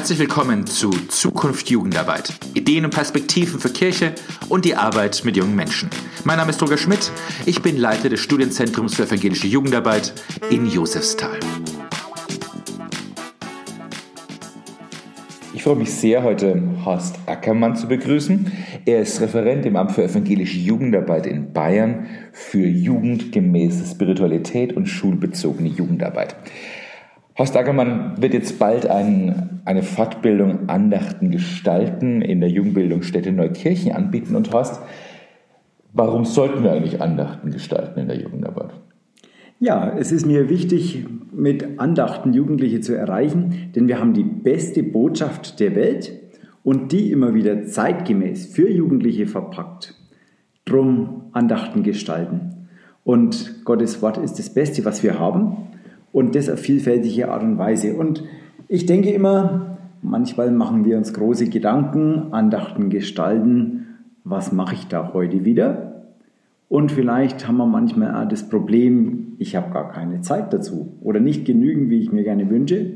Herzlich willkommen zu Zukunft Jugendarbeit. Ideen und Perspektiven für Kirche und die Arbeit mit jungen Menschen. Mein Name ist Roger Schmidt. Ich bin Leiter des Studienzentrums für evangelische Jugendarbeit in Josefsthal. Ich freue mich sehr, heute Horst Ackermann zu begrüßen. Er ist Referent im Amt für evangelische Jugendarbeit in Bayern für jugendgemäße Spiritualität und schulbezogene Jugendarbeit. Horst Ackermann wird jetzt bald ein, eine Fortbildung Andachten gestalten in der Jugendbildungsstätte Neukirchen anbieten. Und Horst, warum sollten wir eigentlich Andachten gestalten in der Jugendarbeit? Ja, es ist mir wichtig, mit Andachten Jugendliche zu erreichen, denn wir haben die beste Botschaft der Welt und die immer wieder zeitgemäß für Jugendliche verpackt. Drum Andachten gestalten. Und Gottes Wort ist das Beste, was wir haben und das auf vielfältige Art und Weise. Und ich denke immer, manchmal machen wir uns große Gedanken, Andachten gestalten, was mache ich da heute wieder? Und vielleicht haben wir manchmal auch das Problem, ich habe gar keine Zeit dazu oder nicht genügend, wie ich mir gerne wünsche.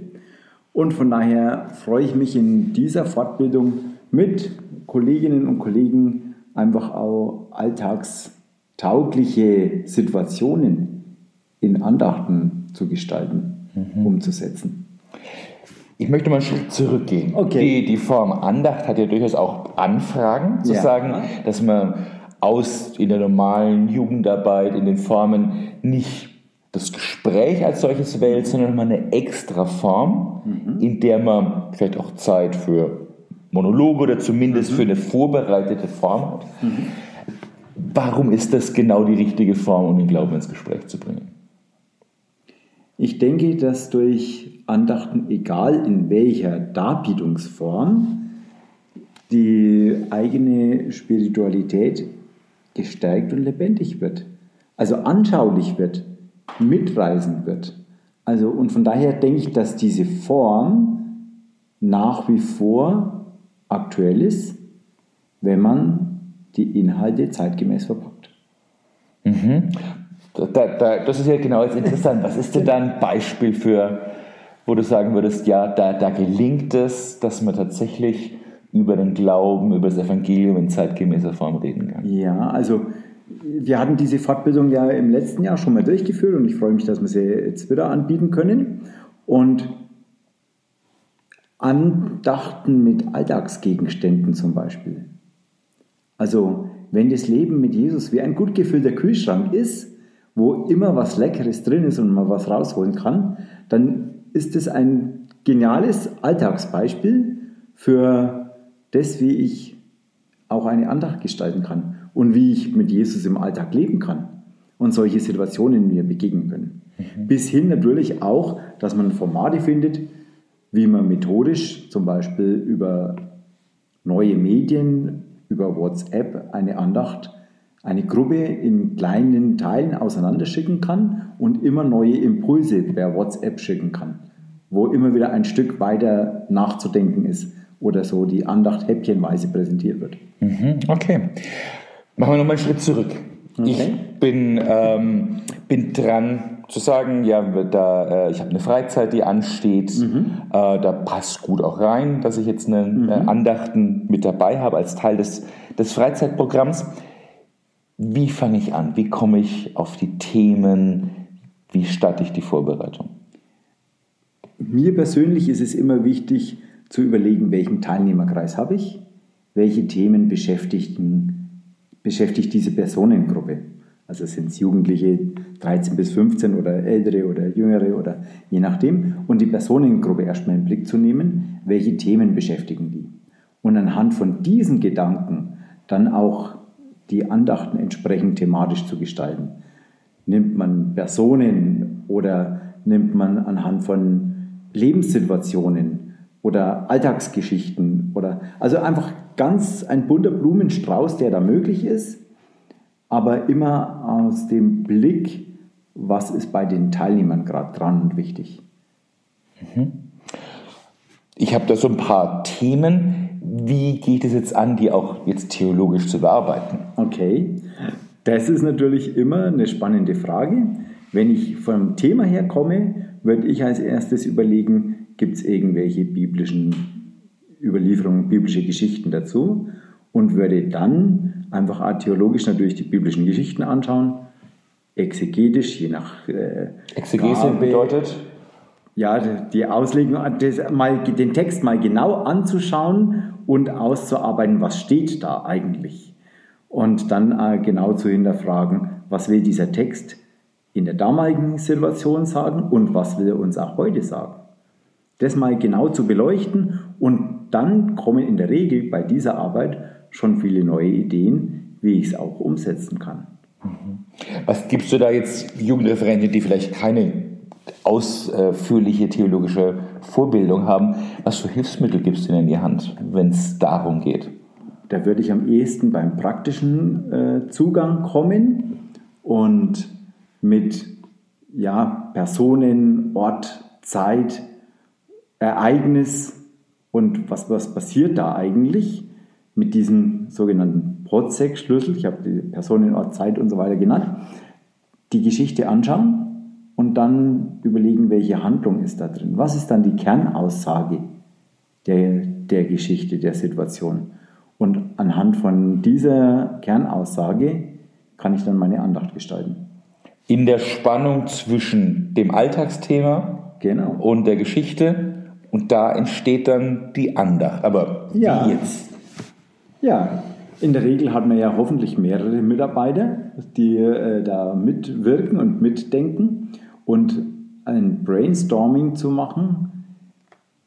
Und von daher freue ich mich in dieser Fortbildung mit Kolleginnen und Kollegen einfach auch alltagstaugliche Situationen in Andachten zu gestalten, mhm. umzusetzen. Ich möchte mal einen Schritt zurückgehen. Okay. Die, die Form Andacht hat ja durchaus auch Anfragen, zu ja. sagen, dass man aus in der normalen Jugendarbeit, in den Formen nicht das Gespräch als solches wählt, sondern nochmal eine extra Form, mhm. in der man vielleicht auch Zeit für Monologe oder zumindest mhm. für eine vorbereitete Form hat. Mhm. Warum ist das genau die richtige Form, um den Glauben ins Gespräch zu bringen? Ich denke, dass durch Andachten, egal in welcher Darbietungsform, die eigene Spiritualität gestärkt und lebendig wird. Also anschaulich wird, mitreisend wird. Also, und von daher denke ich, dass diese Form nach wie vor aktuell ist, wenn man die Inhalte zeitgemäß verpackt. Mhm. Da, da, das ist ja genau jetzt interessant. Was ist denn da ein Beispiel für, wo du sagen würdest, ja, da, da gelingt es, dass man tatsächlich über den Glauben, über das Evangelium in zeitgemäßer Form reden kann? Ja, also wir hatten diese Fortbildung ja im letzten Jahr schon mal durchgeführt und ich freue mich, dass wir sie jetzt wieder anbieten können. Und Andachten mit Alltagsgegenständen zum Beispiel. Also wenn das Leben mit Jesus wie ein gut gefüllter Kühlschrank ist, wo immer was Leckeres drin ist und man was rausholen kann, dann ist es ein geniales Alltagsbeispiel für das, wie ich auch eine Andacht gestalten kann und wie ich mit Jesus im Alltag leben kann und solche Situationen mir begegnen können. Mhm. Bis hin natürlich auch, dass man Formate findet, wie man methodisch zum Beispiel über neue Medien, über WhatsApp eine Andacht eine Gruppe in kleinen Teilen auseinanderschicken kann und immer neue Impulse per WhatsApp schicken kann, wo immer wieder ein Stück weiter nachzudenken ist oder so die Andacht häppchenweise präsentiert wird. Mhm, okay. Machen wir nochmal einen Schritt zurück. Okay. Ich bin, ähm, bin dran zu sagen, ja, da, äh, ich habe eine Freizeit, die ansteht, mhm. äh, da passt gut auch rein, dass ich jetzt eine, mhm. äh, Andachten mit dabei habe als Teil des, des Freizeitprogramms. Wie fange ich an? Wie komme ich auf die Themen? Wie starte ich die Vorbereitung? Mir persönlich ist es immer wichtig zu überlegen, welchen Teilnehmerkreis habe ich, welche Themen beschäftigen, beschäftigt diese Personengruppe. Also sind es Jugendliche 13 bis 15 oder ältere oder jüngere oder je nachdem. Und die Personengruppe erstmal im Blick zu nehmen, welche Themen beschäftigen die. Und anhand von diesen Gedanken dann auch die Andachten entsprechend thematisch zu gestalten. Nimmt man Personen oder nimmt man anhand von Lebenssituationen oder Alltagsgeschichten oder also einfach ganz ein bunter Blumenstrauß, der da möglich ist, aber immer aus dem Blick, was ist bei den Teilnehmern gerade dran und wichtig. Mhm. Ich habe da so ein paar Themen, wie geht es jetzt an, die auch jetzt theologisch zu bearbeiten? Okay, das ist natürlich immer eine spannende Frage. Wenn ich vom Thema her komme, würde ich als erstes überlegen, gibt es irgendwelche biblischen Überlieferungen, biblische Geschichten dazu und würde dann einfach theologisch natürlich die biblischen Geschichten anschauen, exegetisch, je nach äh, Exegese Gabe, bedeutet? Ja, die Auslegung, das mal, den Text mal genau anzuschauen und auszuarbeiten, was steht da eigentlich. Und dann äh, genau zu hinterfragen, was will dieser Text in der damaligen Situation sagen und was will er uns auch heute sagen. Das mal genau zu beleuchten und dann kommen in der Regel bei dieser Arbeit schon viele neue Ideen, wie ich es auch umsetzen kann. Mhm. Was gibst du da jetzt Jugendreferenten, die vielleicht keine ausführliche theologische Vorbildung haben? Was für Hilfsmittel gibst du ihnen in die Hand, wenn es darum geht? Da würde ich am ehesten beim praktischen äh, Zugang kommen und mit ja, Personen, Ort, Zeit, Ereignis und was, was passiert da eigentlich mit diesem sogenannten Protzek-Schlüssel, ich habe die Personen, Ort, Zeit und so weiter genannt, die Geschichte anschauen und dann überlegen, welche Handlung ist da drin. Was ist dann die Kernaussage der, der Geschichte, der Situation? Und anhand von dieser Kernaussage kann ich dann meine Andacht gestalten in der Spannung zwischen dem Alltagsthema genau. und der Geschichte und da entsteht dann die Andacht. Aber ja. wie jetzt? Ja, in der Regel hat man ja hoffentlich mehrere Mitarbeiter, die äh, da mitwirken und mitdenken und ein Brainstorming zu machen,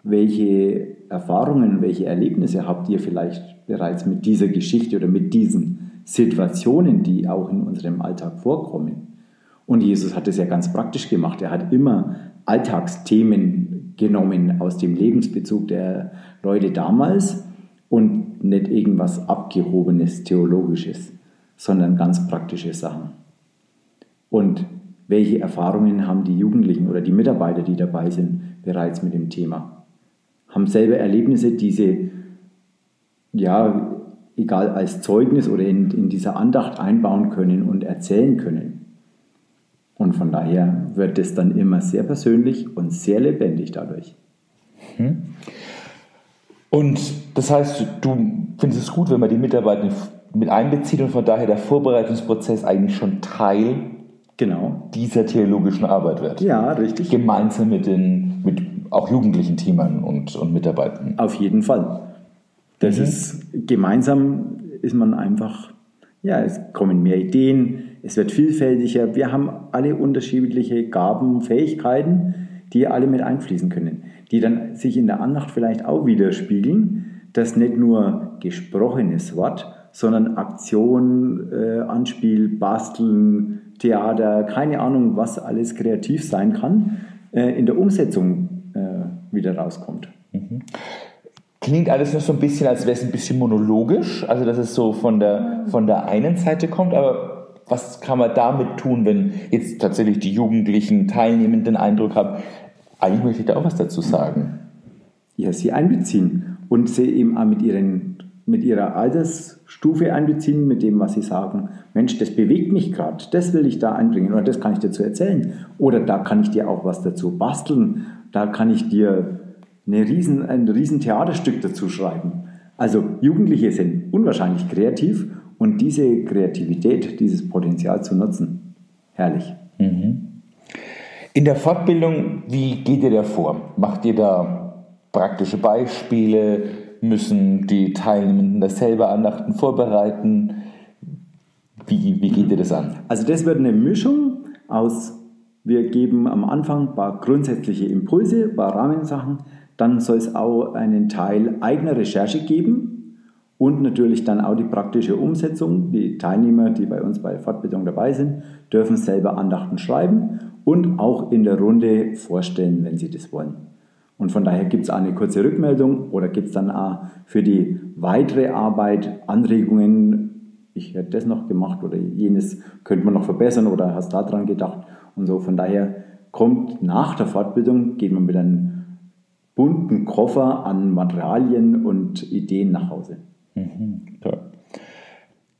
welche Erfahrungen, welche Erlebnisse habt ihr vielleicht bereits mit dieser Geschichte oder mit diesen Situationen, die auch in unserem Alltag vorkommen. Und Jesus hat es ja ganz praktisch gemacht. Er hat immer Alltagsthemen genommen aus dem Lebensbezug der Leute damals und nicht irgendwas abgehobenes, theologisches, sondern ganz praktische Sachen. Und welche Erfahrungen haben die Jugendlichen oder die Mitarbeiter, die dabei sind, bereits mit dem Thema? Haben selber Erlebnisse, die sie, ja, egal als Zeugnis oder in, in dieser Andacht einbauen können und erzählen können. Und von daher wird es dann immer sehr persönlich und sehr lebendig dadurch. Hm. Und das heißt, du findest es gut, wenn man die Mitarbeiter mit einbezieht und von daher der Vorbereitungsprozess eigentlich schon Teil genau. dieser theologischen Arbeit wird. Ja, richtig. Gemeinsam mit den mit auch jugendlichen Teamern und, und Mitarbeitern. Auf jeden Fall. Das mhm. ist gemeinsam ist man einfach, ja, es kommen mehr Ideen, es wird vielfältiger. Wir haben alle unterschiedliche Gaben, Fähigkeiten, die alle mit einfließen können, die dann sich in der Andacht vielleicht auch widerspiegeln, dass nicht nur gesprochenes Wort, sondern Aktion, äh, Anspiel, Basteln, Theater, keine Ahnung, was alles kreativ sein kann, äh, in der Umsetzung äh, wieder rauskommt. Mhm. Klingt alles noch so ein bisschen, als wäre es ein bisschen monologisch, also dass es so von der, von der einen Seite kommt, aber was kann man damit tun, wenn jetzt tatsächlich die jugendlichen Teilnehmenden den Eindruck haben, eigentlich möchte ich da auch was dazu sagen? Ja, sie einbeziehen und sie eben auch mit, ihren, mit ihrer Altersstufe einbeziehen, mit dem, was sie sagen. Mensch, das bewegt mich gerade, das will ich da einbringen oder das kann ich dazu erzählen. Oder da kann ich dir auch was dazu basteln, da kann ich dir eine riesen, ein riesen Theaterstück dazu schreiben. Also Jugendliche sind unwahrscheinlich kreativ und diese Kreativität, dieses Potenzial zu nutzen. Herrlich. Mhm. In der Fortbildung, wie geht ihr da vor? Macht ihr da praktische Beispiele? Müssen die Teilnehmenden das selber Andachten vorbereiten? Wie, wie geht ihr das an? Also das wird eine Mischung aus, wir geben am Anfang ein paar grundsätzliche Impulse, ein paar Rahmensachen, dann soll es auch einen Teil eigener Recherche geben, und natürlich dann auch die praktische Umsetzung. Die Teilnehmer, die bei uns bei der Fortbildung dabei sind, dürfen selber Andachten schreiben und auch in der Runde vorstellen, wenn sie das wollen. Und von daher gibt es eine kurze Rückmeldung oder gibt es dann auch für die weitere Arbeit Anregungen, ich hätte das noch gemacht oder jenes könnte man noch verbessern oder hast da dran gedacht und so. Von daher kommt nach der Fortbildung, geht man mit einem bunten Koffer an Materialien und Ideen nach Hause. Mhm,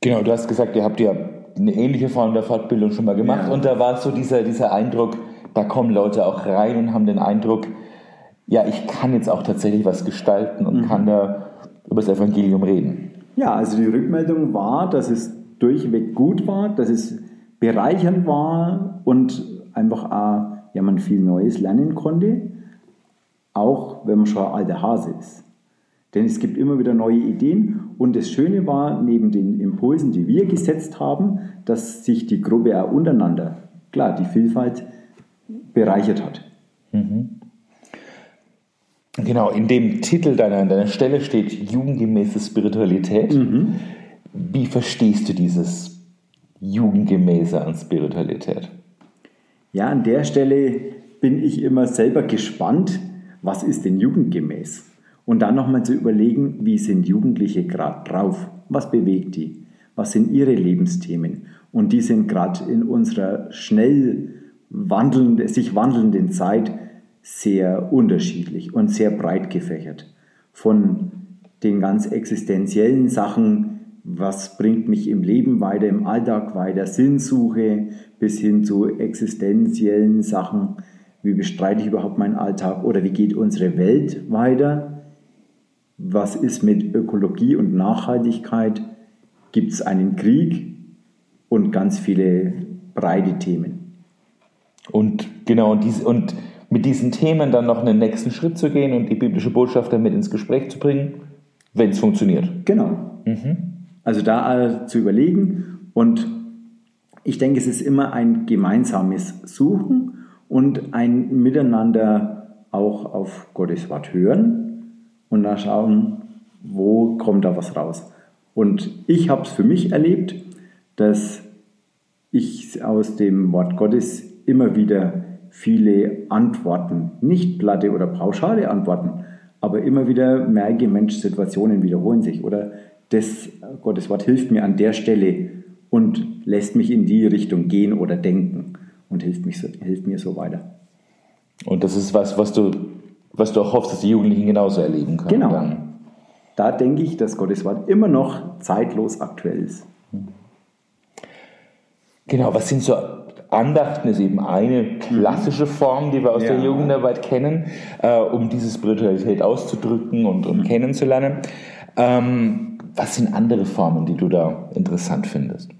Genau, du hast gesagt, ihr habt ja eine ähnliche Form der Fortbildung schon mal gemacht ja. und da war so dieser, dieser Eindruck, da kommen Leute auch rein und haben den Eindruck, ja, ich kann jetzt auch tatsächlich was gestalten und mhm. kann da über das Evangelium reden. Ja, also die Rückmeldung war, dass es durchweg gut war, dass es bereichernd war und einfach auch, ja, man viel Neues lernen konnte, auch wenn man schon ein alter Hase ist. Denn es gibt immer wieder neue Ideen und das Schöne war, neben den Impulsen, die wir gesetzt haben, dass sich die Gruppe auch untereinander, klar, die Vielfalt bereichert hat. Mhm. Genau, in dem Titel deiner, deiner Stelle steht jugendgemäße Spiritualität. Mhm. Wie verstehst du dieses jugendgemäße an Spiritualität? Ja, an der Stelle bin ich immer selber gespannt, was ist denn jugendgemäß? Und dann nochmal zu überlegen, wie sind Jugendliche gerade drauf? Was bewegt die? Was sind ihre Lebensthemen? Und die sind gerade in unserer schnell wandelnden, sich wandelnden Zeit sehr unterschiedlich und sehr breit gefächert. Von den ganz existenziellen Sachen, was bringt mich im Leben weiter, im Alltag weiter, Sinnsuche, bis hin zu existenziellen Sachen, wie bestreite ich überhaupt meinen Alltag oder wie geht unsere Welt weiter was ist mit Ökologie und Nachhaltigkeit, gibt es einen Krieg und ganz viele breite Themen. Und genau, und, dies, und mit diesen Themen dann noch einen nächsten Schritt zu gehen und die biblische Botschaft damit ins Gespräch zu bringen, wenn es funktioniert. Genau. Mhm. Also da zu überlegen und ich denke, es ist immer ein gemeinsames Suchen und ein Miteinander auch auf Gottes Wort hören und dann schauen, wo kommt da was raus. Und ich habe es für mich erlebt, dass ich aus dem Wort Gottes immer wieder viele Antworten, nicht platte oder pauschale Antworten, aber immer wieder merke, Mensch, Situationen wiederholen sich oder das Gottes Wort hilft mir an der Stelle und lässt mich in die Richtung gehen oder denken und hilft, mich, hilft mir so weiter. Und das ist was, was du was du auch hoffst, dass die Jugendlichen genauso erleben können. Genau. Dann. Da denke ich, dass Gottes Wort immer noch zeitlos aktuell ist. Genau, was sind so Andachten ist eben eine klassische Form, die wir aus ja. der Jugendarbeit kennen, äh, um diese Spiritualität auszudrücken und, und mhm. kennenzulernen. Ähm, was sind andere Formen, die du da interessant findest?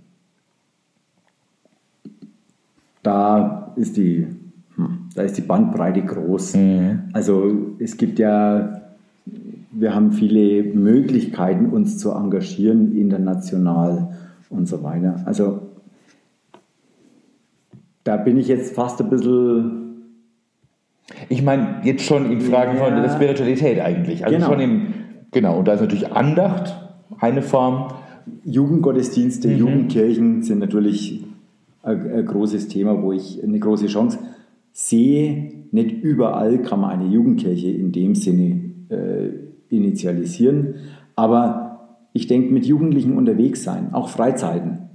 Da ist die hm, da ist die Bandbreite groß. Mhm. Also es gibt ja, wir haben viele Möglichkeiten, uns zu engagieren, international und so weiter. Also da bin ich jetzt fast ein bisschen. Ich meine, jetzt schon in Fragen ja. von der Spiritualität eigentlich. Also genau. schon im, genau, und da ist natürlich Andacht eine Form. Jugendgottesdienste, mhm. Jugendkirchen sind natürlich ein, ein, großes Thema, wo ich eine große Chance sehe, nicht überall kann man eine Jugendkirche in dem Sinne äh, initialisieren, aber ich denke, mit Jugendlichen unterwegs sein, auch Freizeiten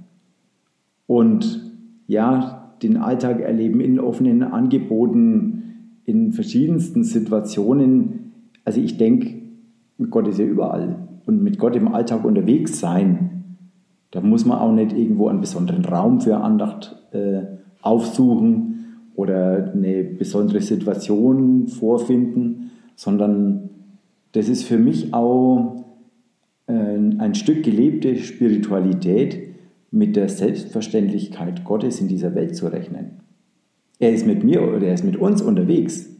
und ja, den Alltag erleben in offenen Angeboten, in verschiedensten Situationen. Also ich denke, Gott ist ja überall und mit Gott im Alltag unterwegs sein, da muss man auch nicht irgendwo einen besonderen Raum für Andacht äh, aufsuchen, oder eine besondere Situation vorfinden, sondern das ist für mich auch ein Stück gelebte Spiritualität mit der Selbstverständlichkeit Gottes in dieser Welt zu rechnen. Er ist mit mir oder er ist mit uns unterwegs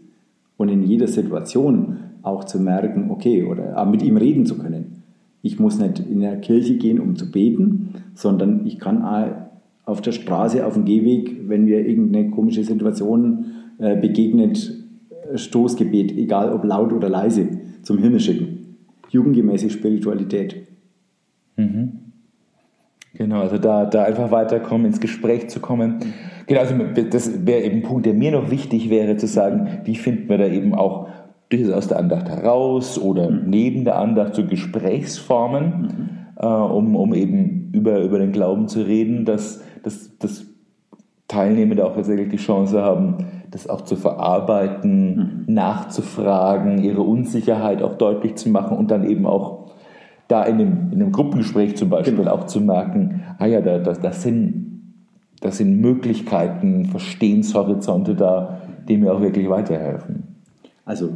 und in jeder Situation auch zu merken, okay, oder mit ihm reden zu können. Ich muss nicht in der Kirche gehen, um zu beten, sondern ich kann auf der Straße, auf dem Gehweg, wenn mir irgendeine komische Situation äh, begegnet, äh, Stoßgebet, egal ob laut oder leise, zum Himmel schicken. Jugendgemäße Spiritualität. Mhm. Genau, also da, da einfach weiterkommen, ins Gespräch zu kommen. Genau, also das wäre eben ein Punkt, der mir noch wichtig wäre, zu sagen, wie finden wir da eben auch durchaus aus der Andacht heraus oder mhm. neben der Andacht so Gesprächsformen, mhm. äh, um, um eben über, über den Glauben zu reden, dass dass, dass Teilnehmende auch tatsächlich die Chance haben, das auch zu verarbeiten, mhm. nachzufragen, ihre Unsicherheit auch deutlich zu machen und dann eben auch da in einem, in einem Gruppengespräch zum Beispiel genau. auch zu merken, ah ja, da, da, das, sind, das sind Möglichkeiten, Verstehenshorizonte da, die mir auch wirklich weiterhelfen. Also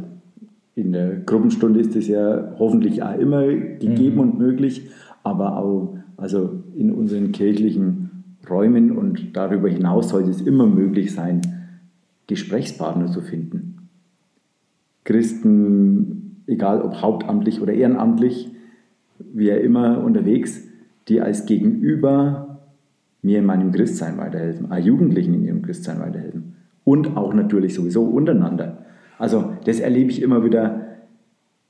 in der Gruppenstunde ist es ja hoffentlich auch immer gegeben mhm. und möglich, aber auch also in unseren kirchlichen Räumen und darüber hinaus sollte es immer möglich sein, Gesprächspartner zu finden. Christen, egal ob hauptamtlich oder ehrenamtlich, wie er immer unterwegs, die als Gegenüber mir in meinem Christsein weiterhelfen, auch Jugendlichen in ihrem Christsein weiterhelfen und auch natürlich sowieso untereinander. Also das erlebe ich immer wieder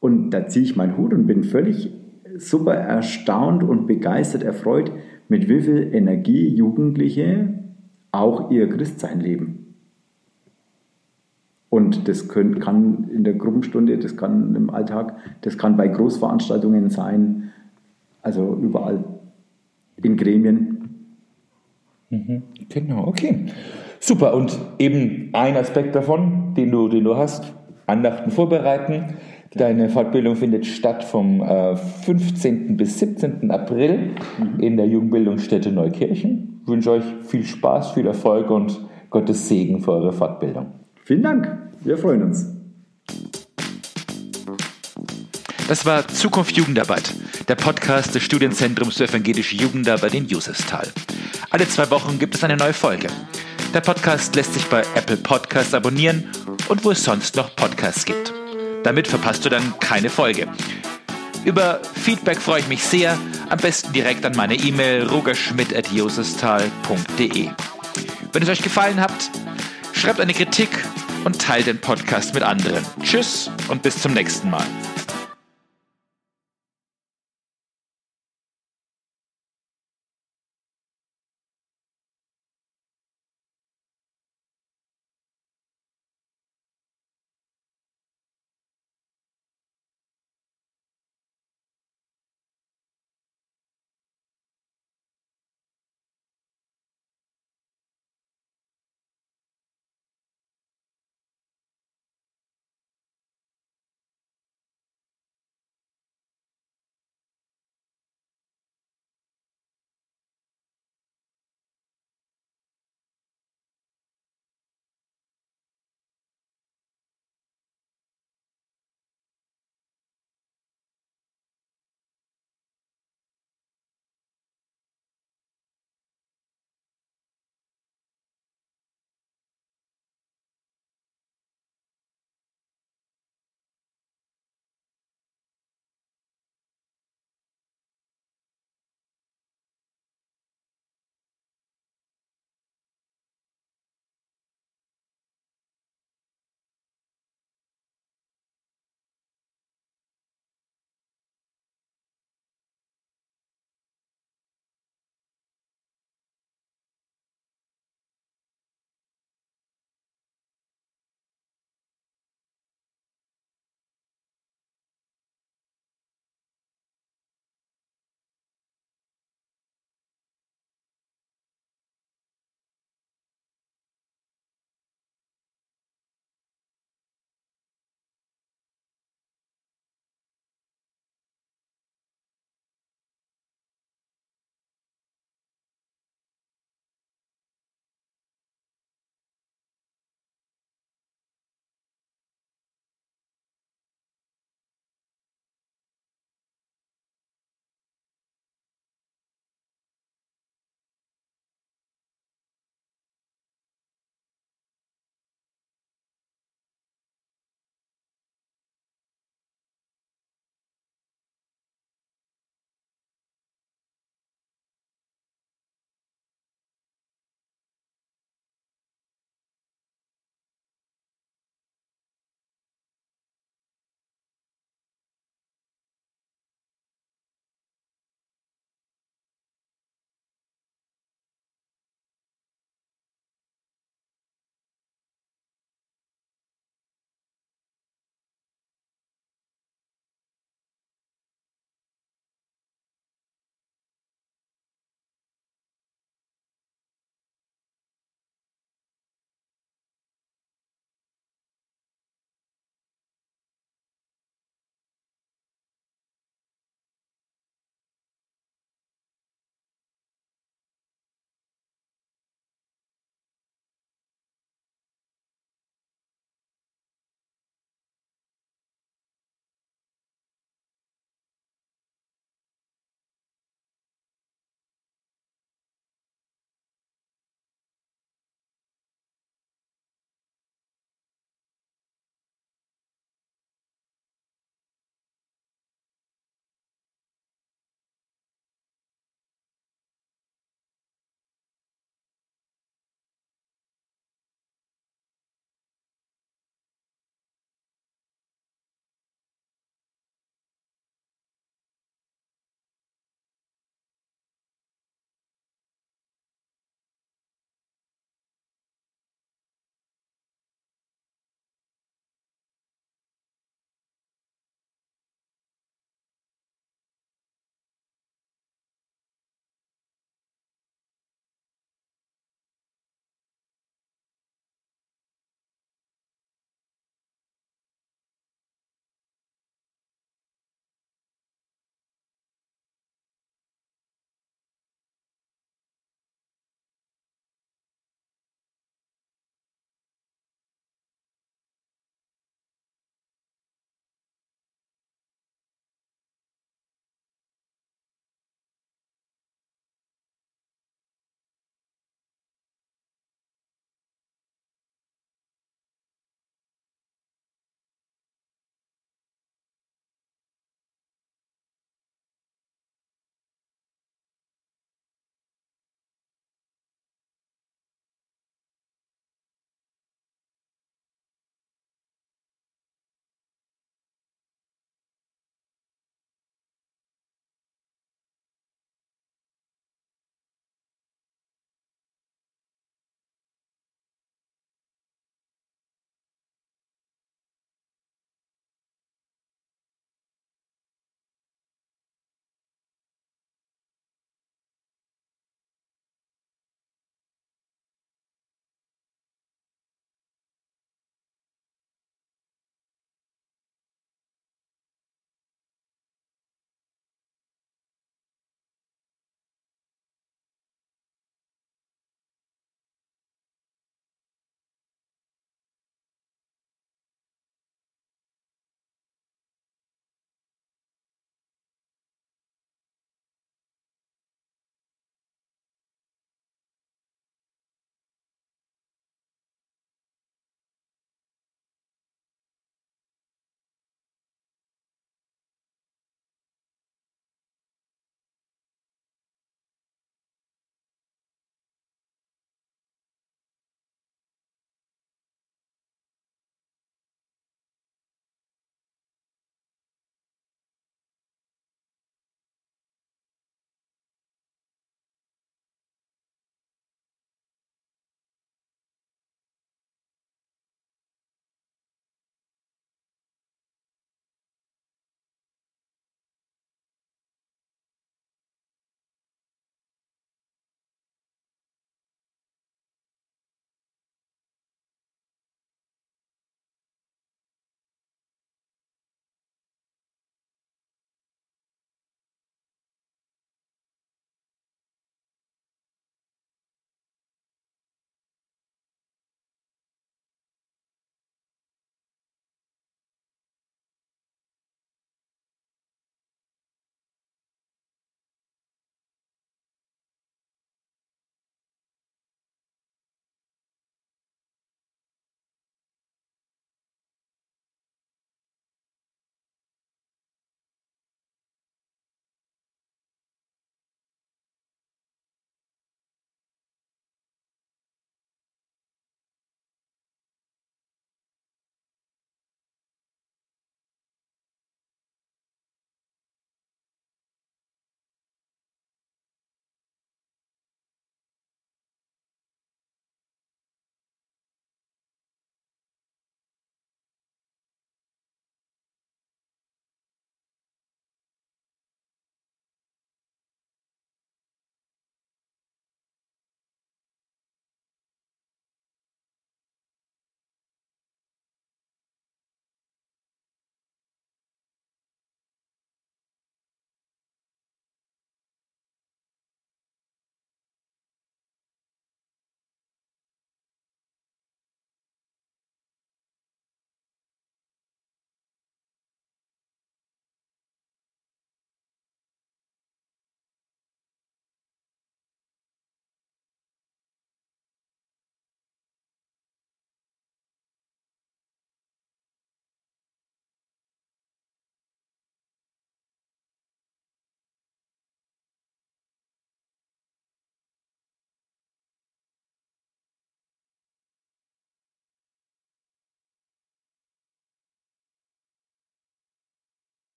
und da ziehe ich meinen Hut und bin völlig super erstaunt und begeistert, erfreut, mit wie viel Energie Jugendliche auch ihr Christsein leben. Und das können, kann in der Gruppenstunde, das kann im Alltag, das kann bei Großveranstaltungen sein, also überall in Gremien. Mhm, genau, okay. Super. Und eben ein Aspekt davon, den du, den du hast, Andachten vorbereiten. Deine Fortbildung findet statt vom äh, 15. bis 17. April mhm. in der Jugendbildungsstätte Neukirchen. Ich wünsche euch viel Spaß, viel Erfolg und Gottes Segen für eure Fortbildung. Vielen Dank. Wir freuen uns. Das war Zukunft Jugendarbeit, der Podcast des Studienzentrums für evangelische Jugendarbeit in Josefsthal. Alle zwei Wochen gibt es eine neue Folge. Der Podcast lässt sich bei Apple Podcasts abonnieren und wo es sonst noch Podcasts gibt. Damit verpasst du dann keine Folge. Über Feedback freue ich mich sehr. Am besten direkt an meine E-Mail rogerschmidt.josestal.de. Wenn es euch gefallen hat, schreibt eine Kritik und teilt den Podcast mit anderen. Tschüss und bis zum nächsten Mal.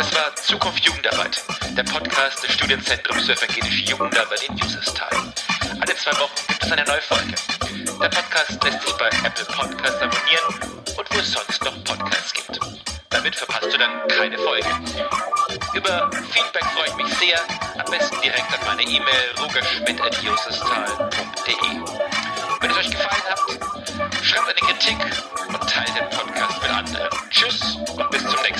Das war Zukunft Jugendarbeit, der Podcast des Studienzentrums für evangelische Jugendarbeit in Userstal. Alle zwei Wochen gibt es eine neue Folge. Der Podcast lässt sich bei Apple Podcasts abonnieren und wo es sonst noch Podcasts gibt. Damit verpasst du dann keine Folge. Über Feedback freue ich mich sehr. Am besten direkt an meine E-Mail rogerschmidt.josestal.de. Wenn es euch gefallen hat, schreibt eine Kritik und teilt den Podcast mit anderen. Tschüss und bis zum nächsten Mal.